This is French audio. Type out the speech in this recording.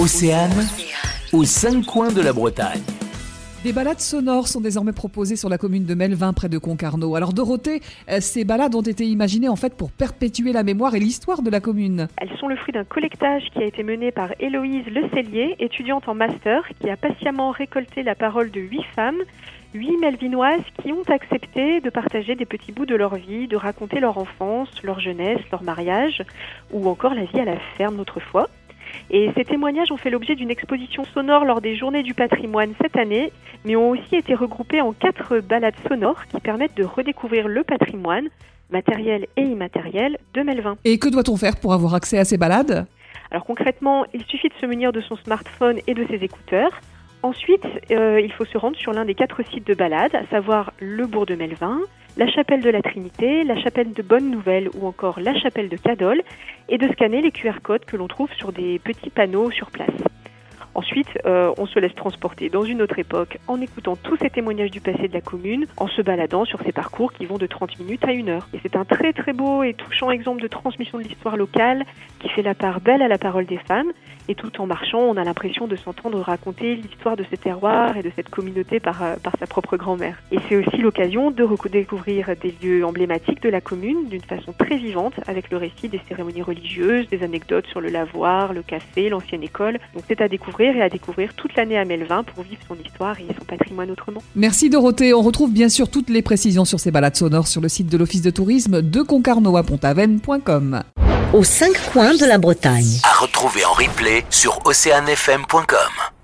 Océane, aux cinq coins de la Bretagne. Des balades sonores sont désormais proposées sur la commune de Melvin près de Concarneau. Alors Dorothée, euh, ces balades ont été imaginées en fait pour perpétuer la mémoire et l'histoire de la commune. Elles sont le fruit d'un collectage qui a été mené par Héloïse Lecellier, étudiante en master, qui a patiemment récolté la parole de huit femmes, huit melvinoises qui ont accepté de partager des petits bouts de leur vie, de raconter leur enfance, leur jeunesse, leur mariage, ou encore la vie à la ferme autrefois. Et ces témoignages ont fait l'objet d'une exposition sonore lors des Journées du patrimoine cette année, mais ont aussi été regroupés en quatre balades sonores qui permettent de redécouvrir le patrimoine, matériel et immatériel, de Melvin. Et que doit-on faire pour avoir accès à ces balades? Alors concrètement, il suffit de se munir de son smartphone et de ses écouteurs. Ensuite, euh, il faut se rendre sur l'un des quatre sites de balade, à savoir le bourg de Melvin, la chapelle de la Trinité, la chapelle de Bonne Nouvelle ou encore la chapelle de Cadol, et de scanner les QR codes que l'on trouve sur des petits panneaux sur place. Ensuite, euh, on se laisse transporter dans une autre époque en écoutant tous ces témoignages du passé de la commune, en se baladant sur ces parcours qui vont de 30 minutes à une heure. Et c'est un très très beau et touchant exemple de transmission de l'histoire locale qui fait la part belle à la parole des femmes. Et tout en marchant, on a l'impression de s'entendre raconter l'histoire de ce terroir et de cette communauté par, euh, par sa propre grand-mère. Et c'est aussi l'occasion de redécouvrir des lieux emblématiques de la commune d'une façon très vivante, avec le récit des cérémonies religieuses, des anecdotes sur le lavoir, le café, l'ancienne école. Donc c'est à découvrir et à découvrir toute l'année à Melvin pour vivre son histoire et son patrimoine autrement. Merci Dorothée. On retrouve bien sûr toutes les précisions sur ces balades sonores sur le site de l'Office de tourisme de Concarneau à. Aux cinq coins de la Bretagne. À retrouver en replay sur oceanfm.com.